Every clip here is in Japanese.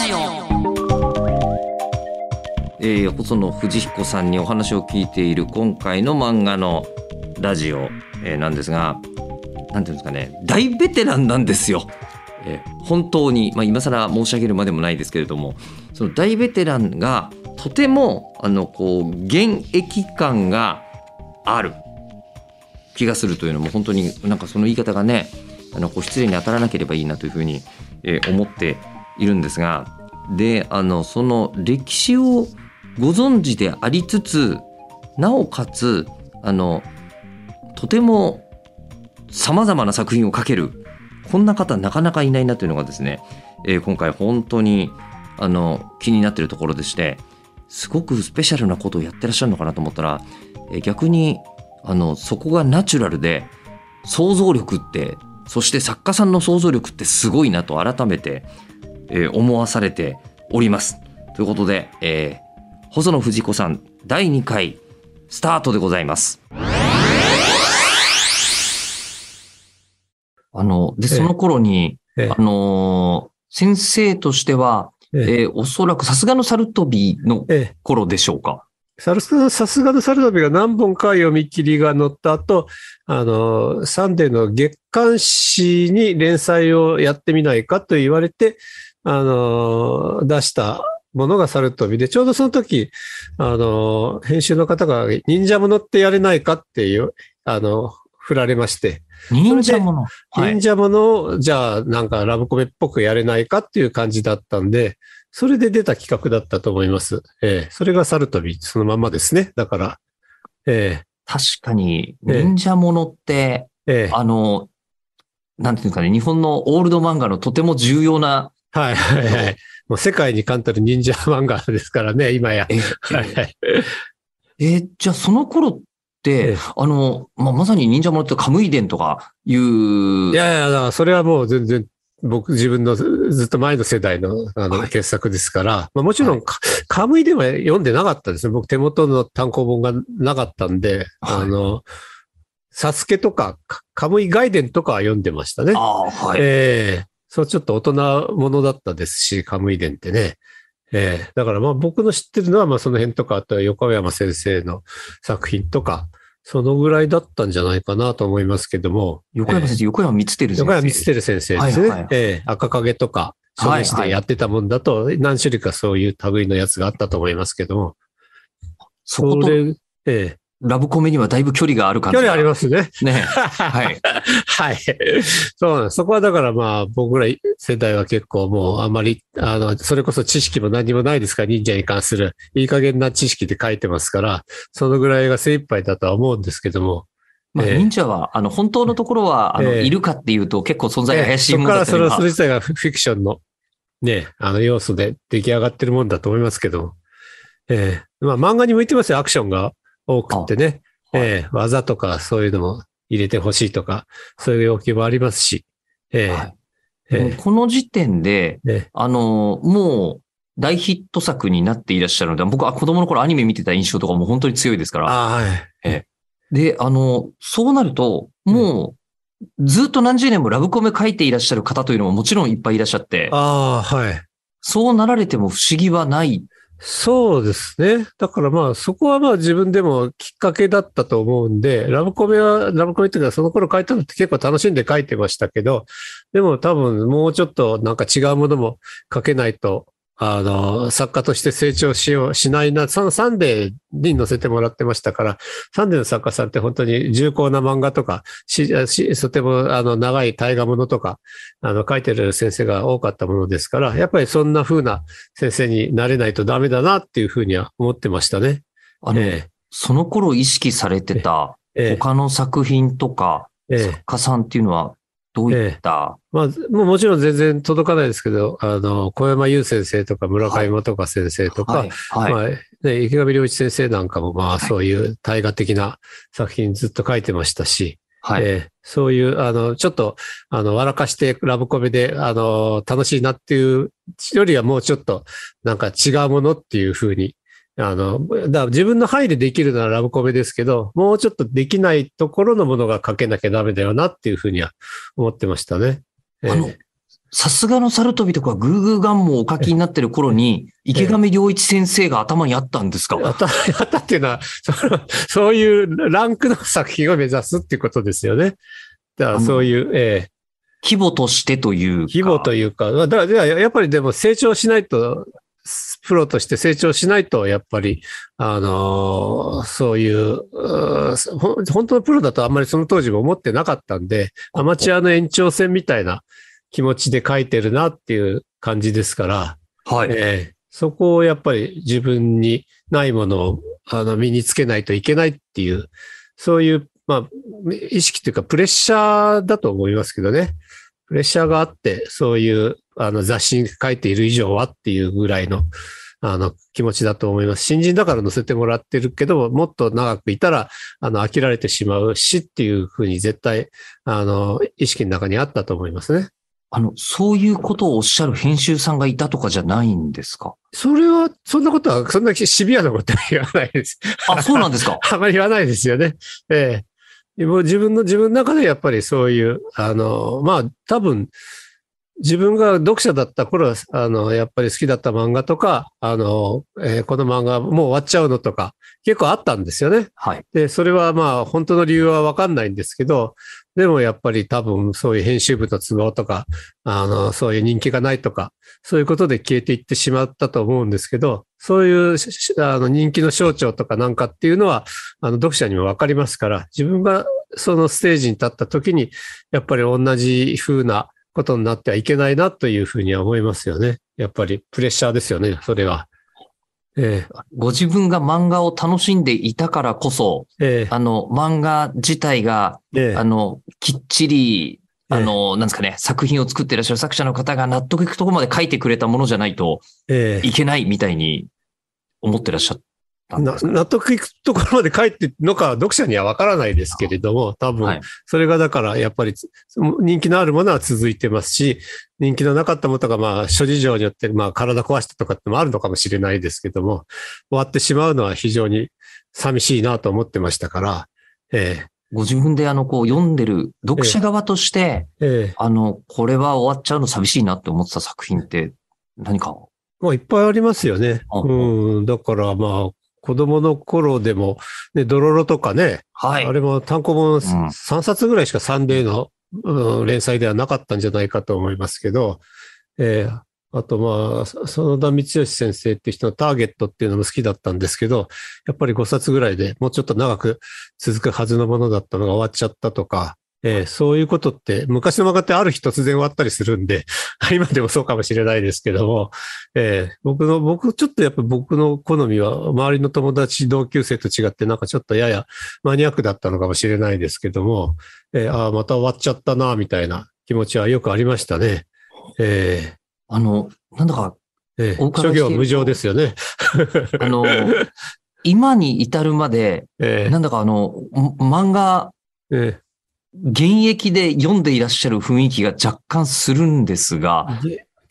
ジオえー、細野藤彦さんにお話を聞いている今回の漫画のラジオ、えーなんですがなんていうんですかね大ベテランなんですよ。えー本当に、まあ、今更申し上げるまでもないですけれどもその大ベテランがとてもあのこう現役感がある気がするというのも本当になんかその言い方がねあのこう失礼に当たらなければいいなというふうに、えー思っているんですがであのその歴史をご存知でありつつなおかつあのとてもさまざまな作品を書けるこんな方なかなかいないなというのがですね、えー今回本当にあの気になっているところでしてすごくスペシャルなことをやってらっしゃるのかなと思ったら、えー逆にあのそこがナチュラルで想像力ってそして作家さんの想像力ってすごいなと改めて、えー思わされております。ということで、えー細野藤子さん第2回スタートでございます。あの、で、ええその頃に、ええあのー先生としては、えええーおそらくさすがのサルトビのええ頃でしょうか？さすがのサルドビが何本か読み切りが載った後、あの、サンデーの月刊誌に連載をやってみないかと言われて、あの、出したものがサルトビで、ちょうどその時、あの、編集の方が忍者ものってやれないかっていう、あの、振られまして、忍者もの。はい忍。者ものを、じゃあ、なんかラブコメっぽくやれないかっていう感じだったんで、それで出た企画だったと思います。ええそれがサルトビ、そのままですね。だから、え確かに、ええ忍者ものって、えええあの、なんていうんですかね、日本のオールド漫画のとても重要な、はいはいはい。もう世界に冠たる忍者漫画ですからね、今や。え、はいはい。えーじゃあその頃って、ええあの、まあ、まさに忍者ものってカムイ伝とかいう、いやいや、だからそれはもう全然、僕自分のずずっと前の世代のあのはい傑作ですから、まあもちろはん、かカムイでは読んでなかったですね。僕手元の単行本がなかったんで、はいあの、サスケとか、かカムイ外伝とかは読んでましたね。ああ、はい。ええそう、ちょっと大人ものだったですし、カムイ伝ってね。ええだからまあ僕の知ってるのはまあその辺とか、あとは横山先生の作品とか、そのぐらいだったんじゃないかなと思いますけども。横山先生、横山光輝先生。横山光輝先生ですね。はいはいええ赤影とか、書店してやってたもんだと、何種類かそういう類のやつがあったと思いますけども。そことれ、えラブコメにはだいぶ距離があるえ感じが。距離ありますね。ね。はい。はい。そう。そこはだからまあ僕ら世代は結構もうあんまり、あの、それこそ知識も何もないですから、忍者に関するいい加減な知識で書いてますから、そのぐらいが精一杯だとは思うんですけども。まあ、ええ忍者は、あの、本当のところは、あの、ええいるかっていうと結構存在が怪しいもんそこからそれ自体がフィクションのね、あの要素で出来上がってるもんだと思いますけども。ええまあ漫画に向いてますよ、アクションが多くってね。はいええ技とかそういうのも入れてほしいとか、そういう要求もありますし。ええはいええもうこの時点で、ええあの、もう大ヒット作になっていらっしゃるので、僕は子供の頃アニメ見てた印象とかも本当に強いですから。はい。で、あの、そうなると、もう、ずっと何十年もラブコメ書いていらっしゃる方というのももちろんいっぱいいらっしゃって、ああ、はい。そうなられても不思議はない。そうですね。だからまあそこはまあ自分でもきっかけだったと思うんで、ラブコメは、ラブコメっていうかその頃書いたのって結構楽しんで書いてましたけど、でも多分もうちょっとなんか違うものも書けないと、あの、作家として成長しよう、しないな、そのサンデーに載せてもらってましたから、サンデーの作家さんって本当に重厚な漫画とか、し、しとてもあの長い大河ものとか、あの書いてる先生が多かったものですから、やっぱりそんな風な先生になれないとダメだなっていうふうには思ってましたね。あの、えその頃意識されてたええ。他の作品とか、えええ。作家さんっていうのはどういった、まあ、もうもちろん全然届かないですけど、あの、小山優先生とか村上元香先生とか、はい、はい、まあ、ね、池上良一先生なんかも、まあ、はい。そういう大河的な作品ずっと書いてましたし、はい。えーそういう、あの、ちょっと、あの、笑かしてラブコメで、あの、楽しいなっていうよりはもうちょっと、なんか違うものっていうふうに、あの、だ自分の範囲でできるならラブコメですけど、もうちょっとできないところのものが書けなきゃダメだよなっていうふうには思ってましたね。えーあのさすがの猿飛びとかグーグーガンもお書きになってる頃に、池上良一先生が頭にあったんですか？あった、あったっていうのは、そのそういうランクの作品を目指すっていうことですよね。だからそういう、ええ規模としてというか。規模というか、だからだからやっぱりでも成長しないと、プロとして成長しないと、やっぱり、あのーそういう本当のプロだとあんまりその当時も思ってなかったんで、アマチュアの延長戦みたいな気持ちで書いてるなっていう感じですから、はい。ええそこをやっぱり自分にないものをあの身につけないといけないっていう、そういう、まあ、意識というかプレッシャーだと思いますけどね。プレッシャーがあって、そういうあの雑誌に書いている以上はっていうぐらいのあの気持ちだと思います。新人だから載せてもらってるけども、もっと長くいたら、あの、飽きられてしまうしっていうふうに絶対、あの、意識の中にあったと思いますね。あの、そういうことをおっしゃる編集さんがいたとかじゃないんですか？それは、そんなことは、そんなシビアなことは言わないです。あ、そうなんですか？あまり言わないですよね。ええ。自分の、自分の中でやっぱりそういう、あの、まあ、多分、自分が読者だった頃は、あの、やっぱり好きだった漫画とか、あの、えーこの漫画もう終わっちゃうのとか、結構あったんですよね。はい。で、それはまあ、本当の理由はわかんないんですけど、でもやっぱり多分そういう編集部の都合とか、あの、そういう人気がないとか、そういうことで消えていってしまったと思うんですけど、そういうあの人気の象徴とかなんかっていうのは、あの、読者にもわかりますから、自分がそのステージに立った時に、やっぱり同じ風なことになってはいけないなというふうには思いますよね。やっぱりプレッシャーですよね、それは。えご自分が漫画を楽しんでいたからこそ、ええ。あの、漫画自体が、ええ。あの、きっちり、あの、なんですかね、作品を作っていらっしゃる作者の方が納得いくところまで書いてくれたものじゃないとええ。いけないみたいに思ってらっしゃっ納得いくところまで書いてるのか読者にはわからないですけれども、多分はい、それがだからやっぱり人気のあるものは続いてますし、人気のなかったものとか、まあ諸事情によって、まあ体壊したとかってもあるのかもしれないですけども、終わってしまうのは非常に寂しいなと思ってましたから、えご自分であの、こう読んでる読者側として、ええ。えあの、これは終わっちゃうの寂しいなって思ってた作品って何か？まあいっぱいありますよね。あ。うん、だからまあ、子供の頃でも、ね、ドロロとかね、はい。あれも単行本ん3冊ぐらいしかサンデーの、うん連載ではなかったんじゃないかと思いますけど、えーあとまあ、そ園田光義先生っていう人のターゲットっていうのも好きだったんですけど、やっぱり5冊ぐらいでもうちょっと長く続くはずのものだったのが終わっちゃったとか、えーそういうことって、昔の漫画ってある日突然終わったりするんで、今でもそうかもしれないですけども、えー僕の、僕、ちょっとやっぱ僕の好みは、周りの友達、同級生と違って、なんかちょっとややマニアックだったのかもしれないですけども、えーああ、また終わっちゃったな、みたいな気持ちはよくありましたね。えあの、なんだか、ーえー諸行無常ですよね。あの、今に至るまで、えーなんだかあの、ん漫画、え現役で読んでいらっしゃる雰囲気が若干するんですが、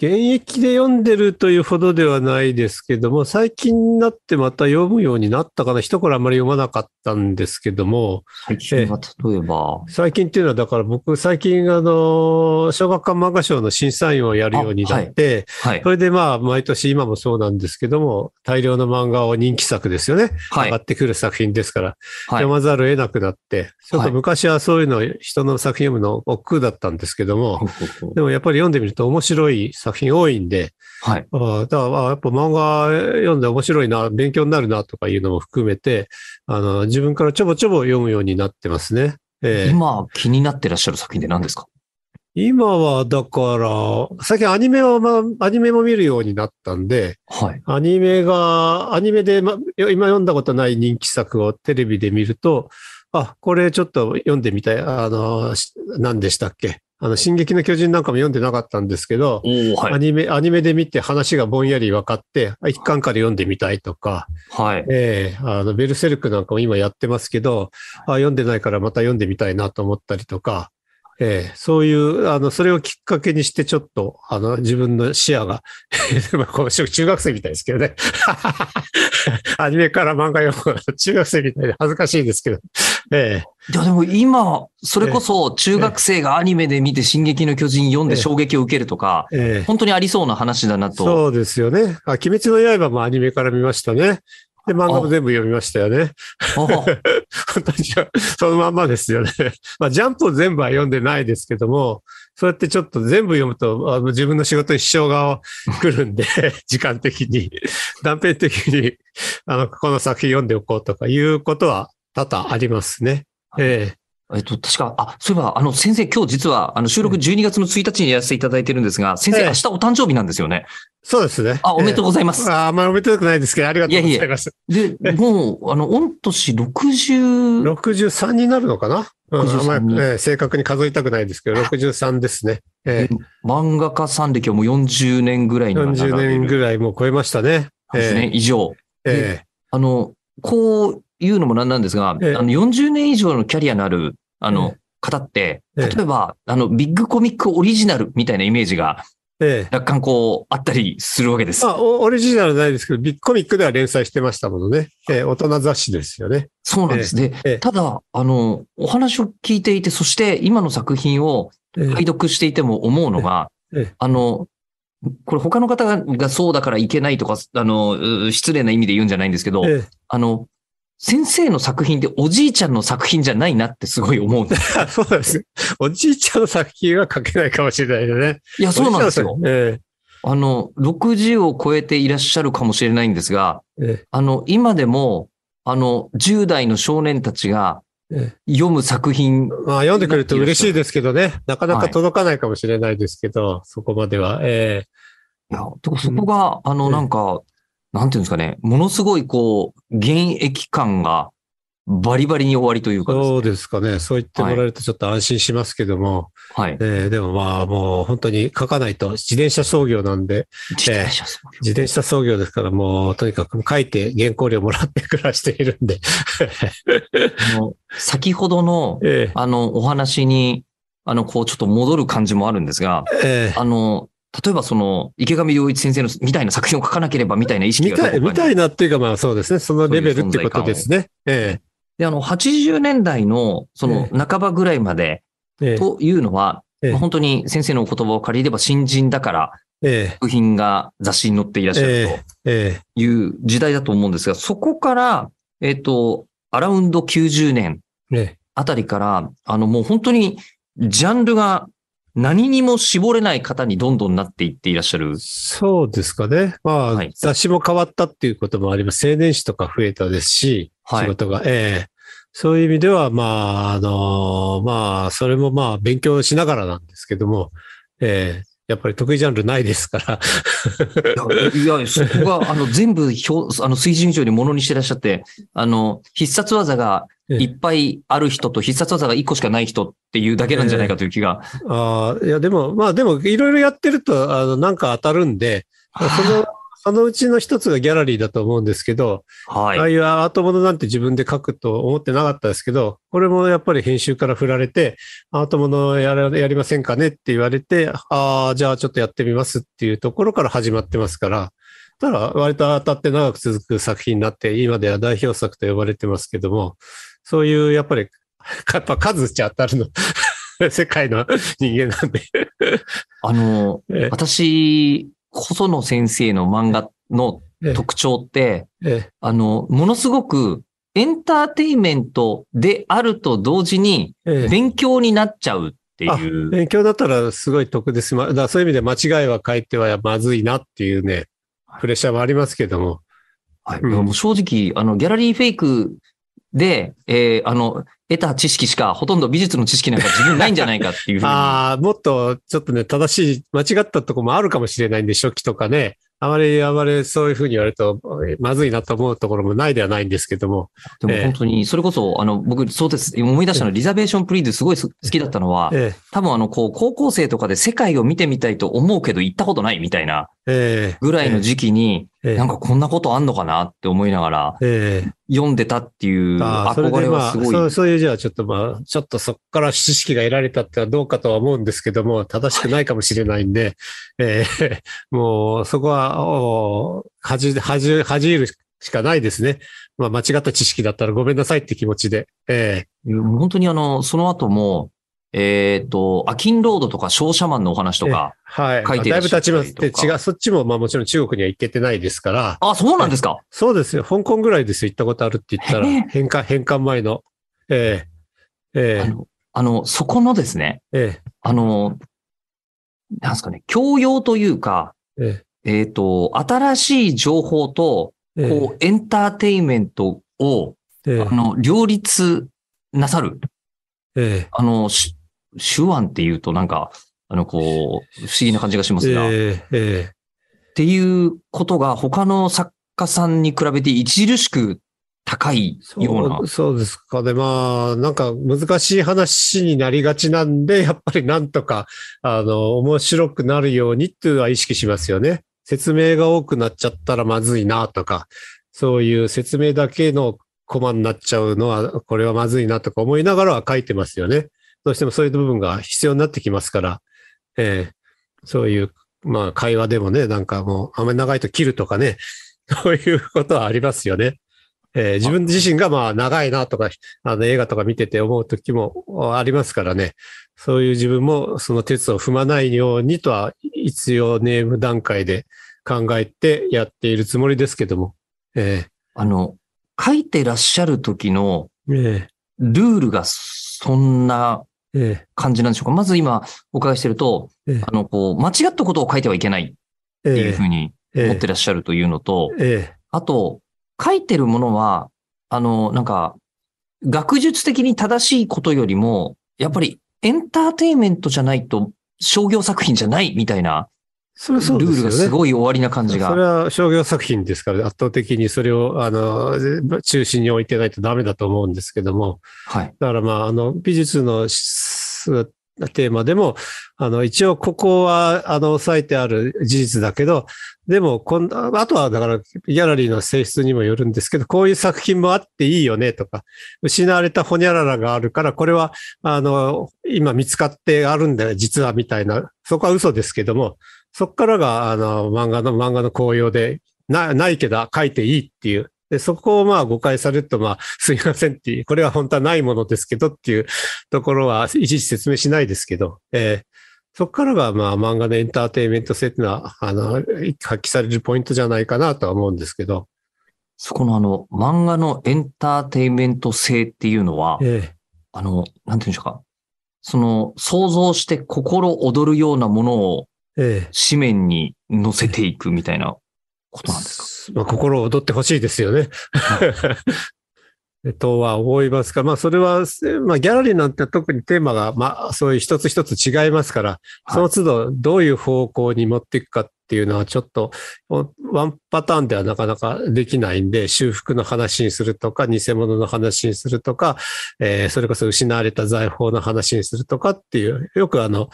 現役で読んでるというほどではないですけども、最近になってまた読むようになったかな？一頃あんまり読まなかったんですけども、最近は例えば、最近っていうのは、だから僕、最近、あの、小学館漫画賞の審査員をやるようになって、はいそ。れでまあ、毎年今もそうなんですけども、大量の漫画を人気作ですよね。はい上が。ってくる作品ですから、はい読。まざるを得なくなって、ちょっと昔はそういうの、人の作品読むの億劫だったんですけども、でもやっぱり読んでみると面白い作品多いんで、はい。ああだからあやっぱ漫画読んで面白いな、勉強になるなとかいうのも含めて、あの、自分からちょぼちょぼ読むようになってますね。ええ今気になってらっしゃる作品って何ですか？今はだから、最近アニメは、まあ、アニメも見るようになったんで、はい。アニメが、アニメで、ま、今読んだことない人気作をテレビで見ると、あ、これちょっと読んでみたい。あの、し何でしたっけ？あの、進撃の巨人なんかも読んでなかったんですけど、はい。アニメ、アニメで見て話がぼんやり分かって、あ一巻から読んでみたいとか、はい。ええあの、ベルセルクなんかも今やってますけど、あ読んでないからまた読んでみたいなと思ったりとか、ええそういう、あの、それをきっかけにしてちょっと、あの、自分の視野が、中学生みたいですけどね。アニメから漫画読むの中学生みたいで恥ずかしいですけど、えいやでも今、それこそ中学生がアニメで見て進撃の巨人読んで衝撃を受けるとか、えええ本当にありそうな話だなと。そうですよね。あ、鬼滅の刃もアニメから見ましたね。で、漫画も全部読みましたよね。あ本当にそのまんまですよね。まあ、ジャンプを全部は読んでないですけども、そうやってちょっと全部読むと、あの自分の仕事に支障が来るんで、時間的に、断片的に、あの、この作品読んでおこうとかいうことは多々ありますね。ええっと、確か、あ、そういえば、あの、先生、今日実は、あの、収録12月の1日にやらせていただいてるんですが、先生、ええ明日お誕生日なんですよね。そうですね。あ、おめでとうございます。ああんまりおめでとうくないですけど、ありがとうございます。で、もう、あの、御年60、63になるのかな、うん、あん63にまり、ええ正確に数えたくないですけど、63ですね。ええ漫画家さん歴はもう40年ぐらいにはなられ40る年ぐらいもう超えましたね。ですね、以上。ええあの、こういうのもなんなんですが、ええ。あの、40年以上のキャリアのある、あの、え方って、ええ。例えば、あの、ビッグコミックオリジナルみたいなイメージがええ。若干こう、あったりするわけです。まあ、おオリジナルないですけど、ビッグコミックでは連載してましたものね。ええ大人雑誌ですよね。そうなんです。で、ええ。ただ、あの、お話を聞いていて、そして今の作品をええ。拝読していても思うのが、ええ。あの、これ他の方がそうだからいけないとか、あの、う失礼な意味で言うんじゃないんですけど、ええ。あの、先生の作品っておじいちゃんの作品じゃないなってすごい思うんです。あ そうです。おじいちゃんの作品は書けないかもしれないよね。いや、そうなんですよ。えあの、60を超えていらっしゃるかもしれないんですが、ええあの、今でも、あの、10代の少年たちがえ読む作品、まあ、読んでくれると嬉しいですけどね。なかなか届かないかもしれないですけど、そこまでは。えいや、そこが、あの、ええなんか、なんていうんですかね、ものすごいこう、現役感がバリバリに終わりというえかねそうですかね。そう言ってもらえるとちょっと安心しますけども。はい。ええでもまあ、もう本当に書かないと、自転車操業なんで、自転車操業自転車操業ですから、もうとにかく書いて原稿料もらって暮らしているんで。先ほどの、えあの、お話に、あの、こう、ちょっと戻る感じもあるんですが、えええあの、例えばその、池上良一先生のみたいな作品を書かなければみたいな意識みたい、みたいなっていうかまあそうですね。そのレベルってことですね。えで、あの、80年代の、その、半ばぐらいまで、ええ。えというのは、ええ。まあ本当に先生のお言葉を借りれば新人だから、ええ。作品が雑誌に載っていらっしゃるええ。という時代だと思うんですが、そこから、えっ、と、アラウンド90年ええ。あたりから、あの、もう本当に、ジャンルが何にも絞れない方にどんどんなっていっていらっしゃる。そうですかね。まあ、はい雑誌も変わったっていうこともあります。青年誌とか増えたですし、はい仕事が。ええそういう意味では、まあ、あの、まあ、それもまあ、勉強しながらなんですけども、ええやっぱり得意ジャンルないですから。いや、そこが、あの、全部表、あの、水準以上にものにしてらっしゃって、あの、必殺技がいっぱいある人と必殺技が1個しかない人っていうだけなんじゃないかという気が。ああ、いや、でも、まあ、でも、いろいろやってると、あの、なんか当たるんで、その、そのうちの一つがギャラリーだと思うんですけど、はいああ。いうアートものなんて自分で書くと思ってなかったですけど、これもやっぱり編集から振られて、アートものやらやりませんかねって言われて、ああ、じゃあちょっとやってみますっていうところから始まってますから、ただ割と当たって長く続く作品になって、今では代表作と呼ばれてますけども、そういうやっぱり、やっぱ数打ち当たるの、世界の人間なんで。あの、え私、細野先生の漫画のえ特徴って、えあの、ものすごくエンターテインメントであると同時にええ勉強になっちゃうってあいう。勉強だったらすごい得です。まだそういう意味で間違いは書いてはまずいなっていうね、プレッシャーもありますけども。はいうんもう正直、あの、ギャラリーフェイクで、えーあの、得た知識しか、ほとんど美術の知識なんか自分ないんじゃないかっていうふうに。ああ、もっとちょっとね、正しい、間違ったとこもあるかもしれないんで、初期とかね。あまり、あまりそういうふうに言われると、えまずいなと思うところもないではないんですけども。でええも本当に、それこそ、あの、僕、そうです。思い出したのは、リザベーションプリーズすごい好きだったのは、え多分あの、こう、高校生とかで世界を見てみたいと思うけど行ったことないみたいなぐらいの時期に、ええなんかこんなことあんのかなって思いながらええ読んでたっていう憧れはすごい。そうそういうじゃあちょっとまあ、ちょっとそこから知識が得られたってのはどうかとは思うんですけども、正しくないかもしれないんで、ええもうそこは、お恥じ、恥じ、恥じるしかないですね。まあ間違った知識だったらごめんなさいって気持ちで。え本当にあの、その後も、えっ、と、アキンロードとか商社マンのお話とか、はい。書いてだいぶ経ちますって、違う、そっちもまあもちろん中国には行けてないですから。あ、そうなんですか？そうですよ。香港ぐらいですよ。行ったことあるって言ったら返還、返還前の。ええええあの、あの、そこのですね、えあの、なんですかね、教養というか、えええっ、と、新しい情報と、ええこう、エンターテインメントを、ええあの、両立なさる。ええあの、し手腕っていうとなんか、あの、こう、不思議な感じがしますが、っえええていうことが他の作家さんに比べて著しく高いえようなそう。そうですかね。まあ、なんか難しい話になりがちなんで、やっぱりなんとか、あの、面白くなるようにっていうのは意識しますよね。説明が多くなっちゃったらまずいなとか、そういう説明だけのコマになっちゃうのは、これはまずいなとか思いながらは書いてますよね。どうしてもそういう部分が必要になってきますから、ええそういう、まあ会話でもね、なんかもうあんまり長いと切るとかね、そういうことはありますよね。えー自分自身がまあ長いなとか、あの映画とか見てて思う時もありますからね。そういう自分もその鉄を踏まないようにとは必要ネーム段階で考えてやっているつもりですけども。えあの、書いてらっしゃる時のルールがそんな感じなんでしょうか？まず今お伺いしてると、ええ。あの、こう、間違ったことを書いてはいけないー、っていうふうにえー思ってらっしゃるというのと、え。あと、書いてるものは、あの、なんか、学術的に正しいことよりも、やっぱりエンターテインメントじゃないと商業作品じゃないみたいなそれはそうル。ールがすごい終わりな感じそれが。は商業作品ですから、圧倒的にそれを、あの、中心に置いてないとダメだと思うんですけども。はい。だからまあ、あの、美術のすテーマでも、あの、一応ここは、あの、抑えてある事実だけど、でも、こんあとはだから、ギャラリーの性質にもよるんですけど、こういう作品もあっていいよねとか、失われたホニャララがあるから、これは、あの、今見つかってあるんだよ、実はみたいな、そこは嘘ですけども、そこからが、あの、漫画の、漫画の紅葉で、な、ないけど書いていいっていう。で、そこをまあ誤解されると、まあ、すいませんっていう、これは本当はないものですけどっていう。ところはいちいち説明しないですけど、えーそこからがまあ漫画のエンターテインメント性っていうのは、あの、発揮されるポイントじゃないかなとは思うんですけど、そこのあの、漫画のエンターテインメント性っていうのは、えあの、なんていうんでしょうか。その、想像して心躍るようなものをええ紙面に載せていくみたいなことなんですか？まあ、心を躍ってほしいですよね。とは思いますが、まあ、それは、まあ、ギャラリーなんて特にテーマが、まあ、そういう一つ一つ違いますから、はい。その都度どういう方向に持っていくかっていうのはちょっと、ワンパターンではなかなかできないんで、修復の話にするとか、偽物の話にするとか、えーそれこそ失われた財宝の話にするとかっていう、よくあの、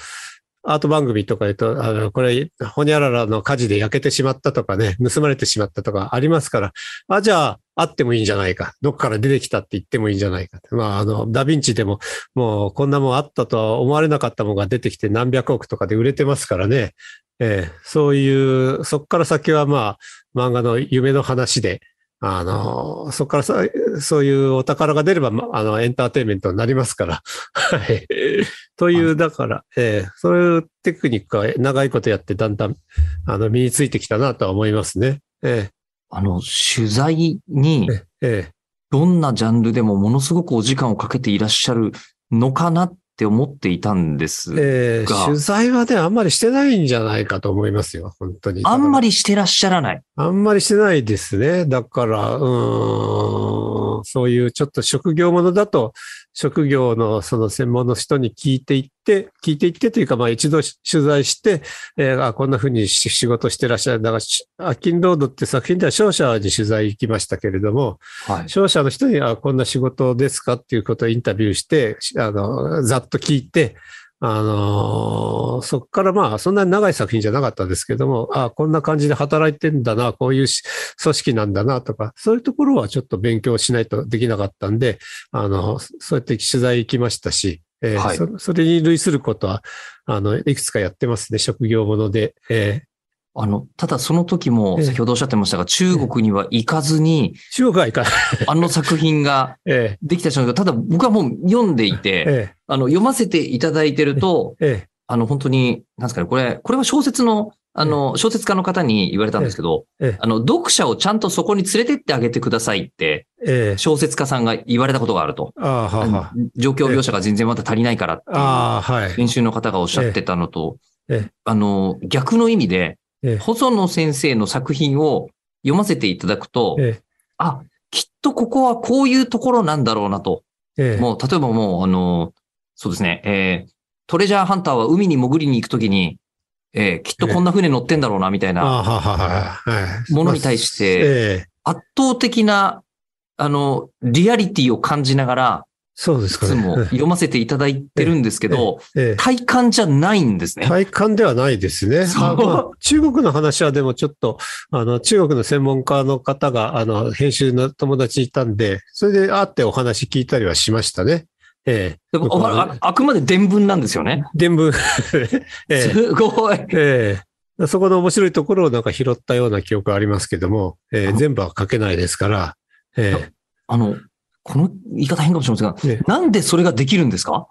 アート番組とか言うと、あの、これ、ホニャララの火事で焼けてしまったとかね、盗まれてしまったとかありますから、あ、じゃあ、あってもいいんじゃないか。どっから出てきたって言ってもいいんじゃないか。まあ、あの、ダヴィンチでも、もう、こんなもんあったとは思われなかったものが出てきて何百億とかで売れてますからね。ええそういう、そこから先はまあ、漫画の夢の話で、あの、そこからさ、そういうお宝が出れば、まあの、エンターテインメントになりますから。はい。という、だから、ええそういうテクニックは長いことやってだんだん、あの、身についてきたなとは思いますね。えあの、取材にえ、ええどんなジャンルでもものすごくお時間をかけていらっしゃるのかなって思っていたんです。ええが取材はね、あんまりしてないんじゃないかと思いますよ、本当に。あんまりりしてらっしゃらない。あんまりしてないですね。だから、うーん、そういうちょっと職業ものだと、職業のその専門の人に聞いていって、聞いていってというか、まあ一度し取材して、えーあこんな風にし仕事してらっしゃる。だからし、アキンロードって作品では商社に取材行きましたけれども、はい。商社の人に、あ、こんな仕事ですかっていうことをインタビューして、しあの、ざっと聞いて、あのそこからまあ、そんなに長い作品じゃなかったですけども、あ、こんな感じで働いてんだな、こういうし組織なんだなとか、そういうところはちょっと勉強しないとできなかったんで、あの、そうやって取材行きましたし、えーはい。そそれに類することは、あの、いくつかやってますね、職業もので。えー。あの、ただその時もええ先ほどおっしゃってましたが、中国には行かずに、中国はいかない。あの作品が えできた瞬間、ただ僕はもう読んでいえ、て、えあの、読ませていただいてると、え、えあの、本当に、なんですかね、これ、これは小説の、あの、小説家の方に言われたんですけどええ、あの、読者をちゃんとそこに連れてってあげてくださいって。小説家さんが言われたことがあると。ああ、はあは状況描写が全然まだ足りないからって。編集の方がおっしゃってたのとあの、逆の意味でええ、細野先生の作品を読ませていただくと、えあ、きっとここはこういうところなんだろうなと。もう、例えばもう、あの、そうですね、えートレジャーハンターは海に潜りに行くときに、えーきっとこんな船乗ってんだろうな、みたいな。ものに対して、ええ。圧倒的な、あの、リアリティを感じながら、そうですかね。いつも読ませていただいてるんですけど、ええ。体感じゃないんですね。体感ではないですね。まあ中国の話はでもちょっと、あの、中国の専門家の方が、あの、編集の友達いたんで、それで会ってお話聞いたりはしましたね。ええ。あああくまで伝聞なんですよね。伝聞。ええ。すごい。ええ。そこの面白いところをなんか拾ったような記憶ありますけども、ええ、全部は書けないですから、えあの、この言い方変かもしれませんが、ええなんでそれができるんですか？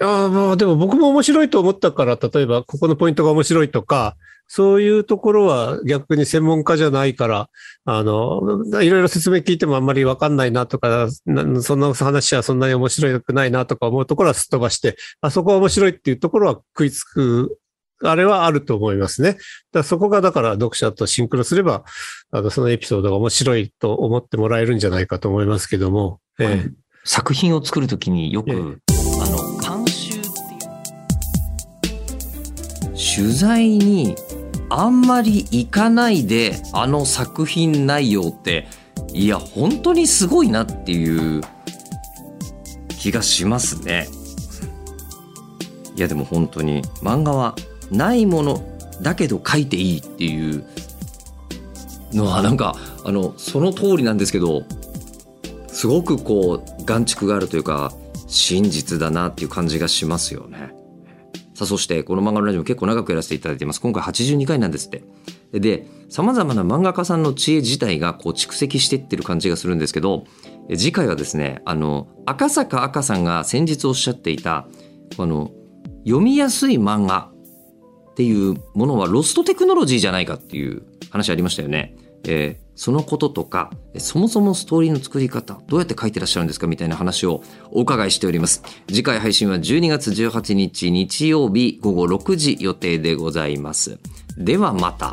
え。ああ、まあでも僕も面白いと思ったから、例えばここのポイントが面白いとか、そういうところは逆に専門家じゃないから、あの、いろいろ説明聞いてもあんまりわかんないなとか、なそんな話はそんなに面白くないなとか思うところはすっ飛ばして、あそこは面白いっていうところは食いつく、あれはあると思いますね。だそこがだから読者とシンクロすれば、あの、そのエピソードが面白いと思ってもらえるんじゃないかと思いますけども、ええ。作品を作るときによく、ええ。あの、監修っていう、取材にあんまり行かないで、あの作品内容って、いや、本当にすごいなっていう気がしますね。いや、でも本当に漫画はないものだけど書いていいっていうのはなんか、あの、その通りなんですけど、すごくこう眼蓄があるというか真実だなっていう感じがしますよね。さあそしてこの漫画のラジオ結構長くやらせていただいています。今回82回なんですって。で、様々な漫画家さんの知恵自体がこう蓄積していってる感じがするんですけど、え次回はですね、あの、赤坂赤さんが先日おっしゃっていた、あの、読みやすい漫画っていうものはロストテクノロジーじゃないかっていう話ありましたよね。えーそのこととか、そもそもストーリーの作り方、どうやって書いてらっしゃるんですかみたいな話をお伺いしております。次回配信は12月18日日曜日午後6時予定でございます。ではまた。